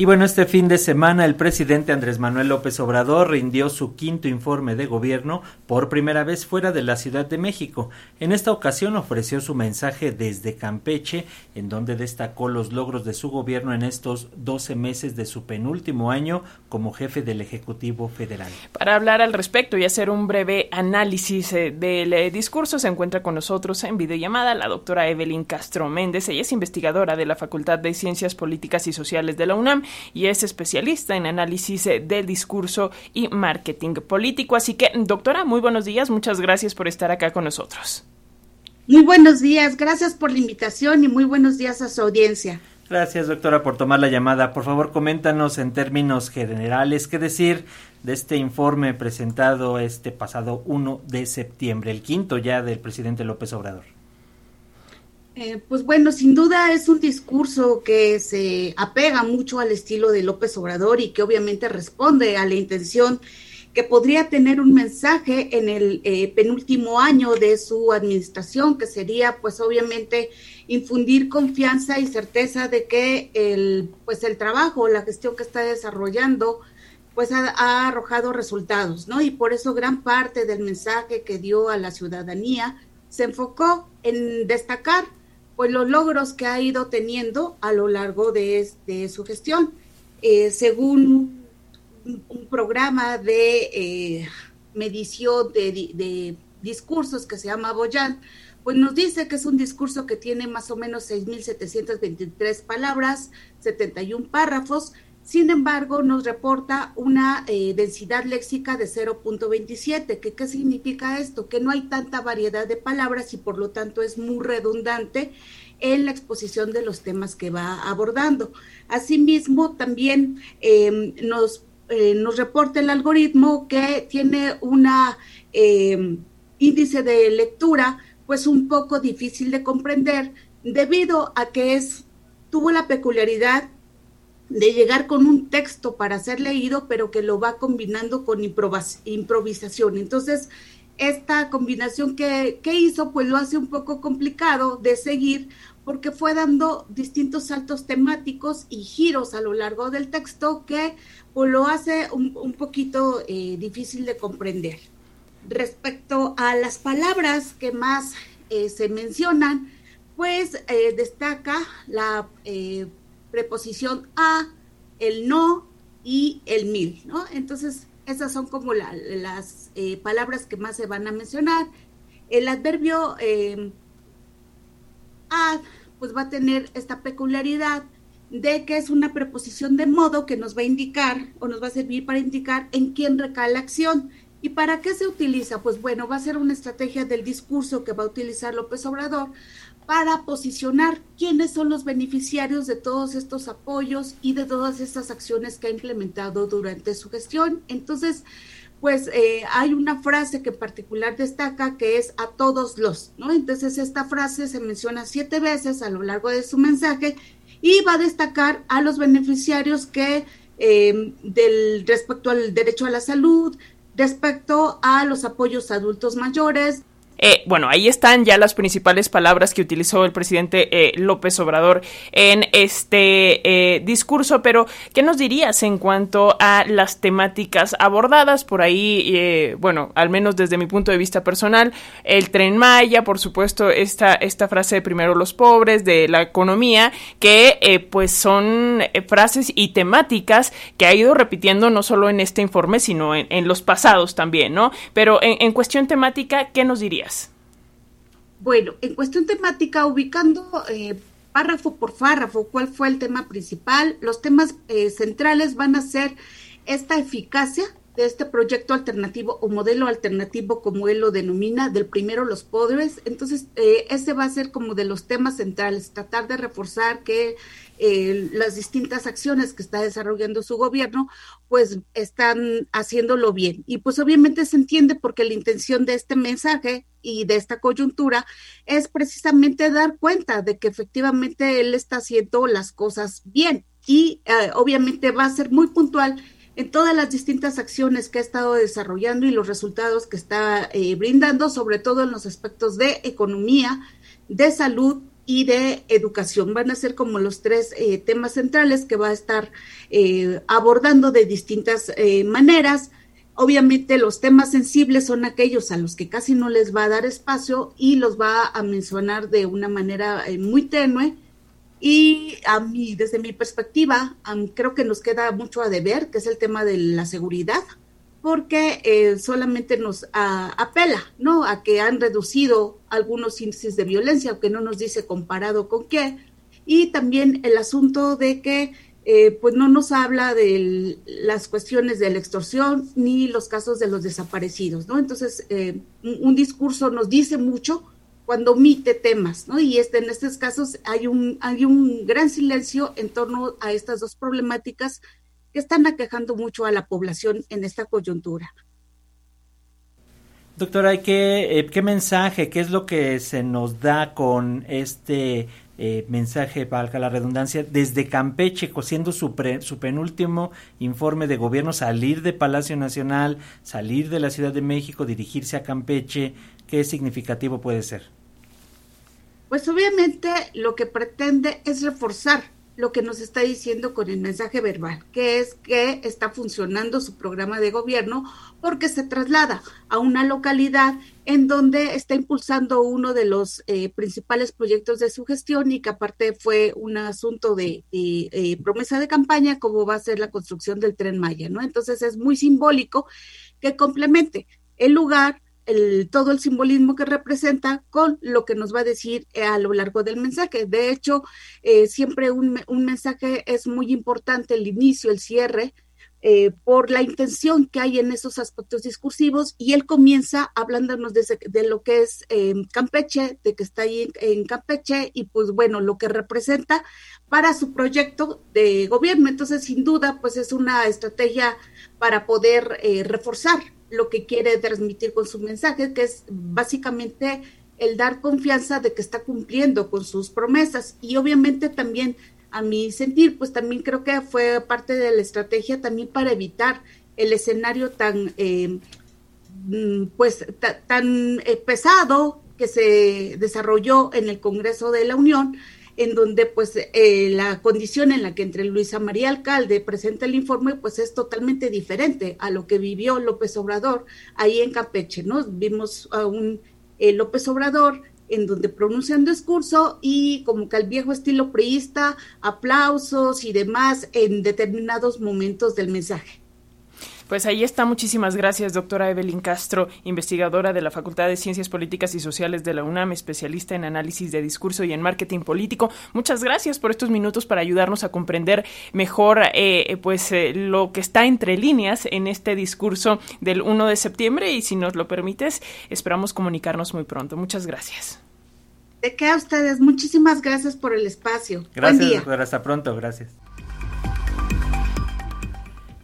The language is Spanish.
Y bueno, este fin de semana el presidente Andrés Manuel López Obrador rindió su quinto informe de gobierno por primera vez fuera de la Ciudad de México. En esta ocasión ofreció su mensaje desde Campeche, en donde destacó los logros de su gobierno en estos 12 meses de su penúltimo año como jefe del Ejecutivo Federal. Para hablar al respecto y hacer un breve análisis eh, del eh, discurso, se encuentra con nosotros en videollamada la doctora Evelyn Castro Méndez. Ella es investigadora de la Facultad de Ciencias Políticas y Sociales de la UNAM y es especialista en análisis eh, del discurso y marketing político. Así que, doctora, muy buenos días, muchas gracias por estar acá con nosotros. Muy buenos días, gracias por la invitación y muy buenos días a su audiencia. Gracias, doctora, por tomar la llamada. Por favor, coméntanos en términos generales qué decir de este informe presentado este pasado 1 de septiembre, el quinto ya del presidente López Obrador. Eh, pues bueno, sin duda es un discurso que se apega mucho al estilo de López Obrador y que obviamente responde a la intención que podría tener un mensaje en el eh, penúltimo año de su administración, que sería pues obviamente infundir confianza y certeza de que el pues el trabajo, la gestión que está desarrollando pues ha, ha arrojado resultados, ¿no? Y por eso gran parte del mensaje que dio a la ciudadanía se enfocó en destacar pues los logros que ha ido teniendo a lo largo de, su gestión. Eh, según un, programa de eh, medición de, discursos que se llama Boyan, pues nos dice que es un discurso que tiene más o menos 6.723 palabras, 71 párrafos, sin embargo, nos reporta una eh, densidad léxica de 0.27. ¿Qué significa esto? Que no hay tanta variedad de palabras y por lo tanto es muy redundante en la exposición de los temas que va abordando. Asimismo, también em, nos, eh, nos reporta el algoritmo que tiene una em, índice de lectura pues un poco difícil de comprender debido a que es tuvo la peculiaridad de llegar con un texto para ser leído, pero que lo va combinando con improvisación. Entonces, esta combinación que, hizo, pues lo hace un poco complicado de seguir porque fue dando distintos saltos temáticos y giros a lo largo del texto que pues, lo hace un, poquito eh, difícil de comprender. Respecto a las palabras que más eh, se mencionan, pues eh, destaca la preposición a, el no y el mil, ¿no? Entonces, esas son como las eh, palabras que más se van a mencionar. El adverbio eh, pues va a tener esta peculiaridad de que es una preposición de modo que nos va a indicar o nos va a servir para indicar en quién recae la acción. ¿Y para qué se utiliza? Pues bueno, va a ser una estrategia del discurso que va a utilizar López Obrador para posicionar quiénes son los beneficiarios de todos estos apoyos y de todas estas acciones que ha implementado durante su gestión. Entonces, pues eh, hay una frase que en particular destaca que es a todos los, ¿no? Entonces esta frase se menciona siete veces a lo largo de su mensaje y va a destacar a los beneficiarios que eh, del respecto al derecho a la salud, respecto a los apoyos a adultos mayores, eh, bueno, ahí están ya las principales palabras que utilizó el presidente eh, López Obrador en este eh, discurso, pero ¿qué nos dirías en cuanto a las temáticas abordadas por ahí? bueno, al menos desde mi punto de vista personal, el tren Maya, por supuesto, esta, esta frase de primero los pobres, de la economía, que pues son frases y temáticas que ha ido repitiendo no solo en este informe, sino en, los pasados también, ¿no? Pero en cuestión temática, ¿qué nos dirías? Bueno, en cuestión temática, ubicando eh, párrafo por párrafo cuál fue el tema principal, los temas eh, centrales van a ser esta eficacia de este proyecto alternativo o modelo alternativo, como él lo denomina, del primero los pobres. Entonces, eh, ese va a ser como de los temas centrales, tratar de reforzar que eh, las distintas acciones que está desarrollando su gobierno, pues están haciéndolo bien. Y pues obviamente se entiende porque la intención de este mensaje y de esta coyuntura es precisamente dar cuenta de que efectivamente él está haciendo las cosas bien. Y eh, obviamente va a ser muy puntual en todas las distintas acciones que ha estado desarrollando y los resultados que está eh, brindando, sobre todo en los aspectos de economía, de salud y de educación. Van a ser como los tres eh, temas centrales que va a estar eh, abordando de distintas eh, maneras. Obviamente los temas sensibles son aquellos a los que casi no les va a dar espacio y los va a mencionar de una manera muy tenue. Y a mí, desde mi perspectiva, creo que nos queda mucho a deber, que es el tema de la seguridad porque eh, solamente nos apela, ¿no? A que han reducido algunos índices de violencia, aunque no nos dice comparado con qué. Y también el asunto de que, eh, pues no nos habla de las cuestiones de la extorsión ni los casos de los desaparecidos, ¿no? Entonces, eh, un, discurso nos dice mucho cuando omite temas, ¿no? Y este, en estos casos hay un, hay un gran silencio en torno a estas dos problemáticas que están aquejando mucho a la población en esta coyuntura. Doctora, ¿qué, eh, ¿qué mensaje, qué es lo que se nos da con este eh, mensaje, valga la redundancia, desde Campeche, siendo su, su penúltimo informe de gobierno, salir de Palacio Nacional, salir de la Ciudad de México, dirigirse a Campeche, ¿qué significativo puede ser? Pues obviamente lo que pretende es reforzar lo que nos está diciendo con el mensaje verbal, que es que está funcionando su programa de gobierno porque se traslada a una localidad en donde está impulsando uno de los eh, principales proyectos de su gestión y que aparte fue un asunto de eh, promesa de campaña, como va a ser la construcción del tren Maya, ¿no? Entonces es muy simbólico que complemente el lugar todo el simbolismo que representa con lo que nos va a decir eh, a lo largo del mensaje. De hecho, eh, siempre un, mensaje es muy importante, el inicio, el cierre, eh, por la intención que hay en esos aspectos discursivos y él comienza hablándonos de, lo que es Campeche, de que está ahí en, Campeche y pues bueno, lo que representa para su proyecto de gobierno. Entonces, sin duda, pues es una estrategia para poder reforzar lo que quiere transmitir con su mensaje, que es básicamente el dar confianza de que está cumpliendo con sus promesas. Y obviamente también a mi sentir, pues también creo que fue parte de la estrategia también para evitar el escenario tan, eh, mm, pues, tan eh, pesado que se desarrolló en el Congreso de la Unión, en donde pues eh, la condición en la que entre Luisa María Alcalde presenta el informe pues es totalmente diferente a lo que vivió López Obrador ahí en Campeche, ¿no? Vimos a un eh, López Obrador en donde pronuncia un discurso y como que al viejo estilo priista, aplausos y demás en determinados momentos del mensaje. Pues ahí está. Muchísimas gracias, doctora Evelyn Castro, investigadora de la Facultad de Ciencias Políticas y Sociales de la UNAM, especialista en análisis de discurso y en marketing político. Muchas gracias por estos minutos para ayudarnos a comprender mejor eh, pues eh, lo que está entre líneas en este discurso del 1 de septiembre y si nos lo permites, esperamos comunicarnos muy pronto. Muchas gracias. De qué a ustedes. Muchísimas gracias por el espacio. Gracias, doctora. Hasta pronto. Gracias.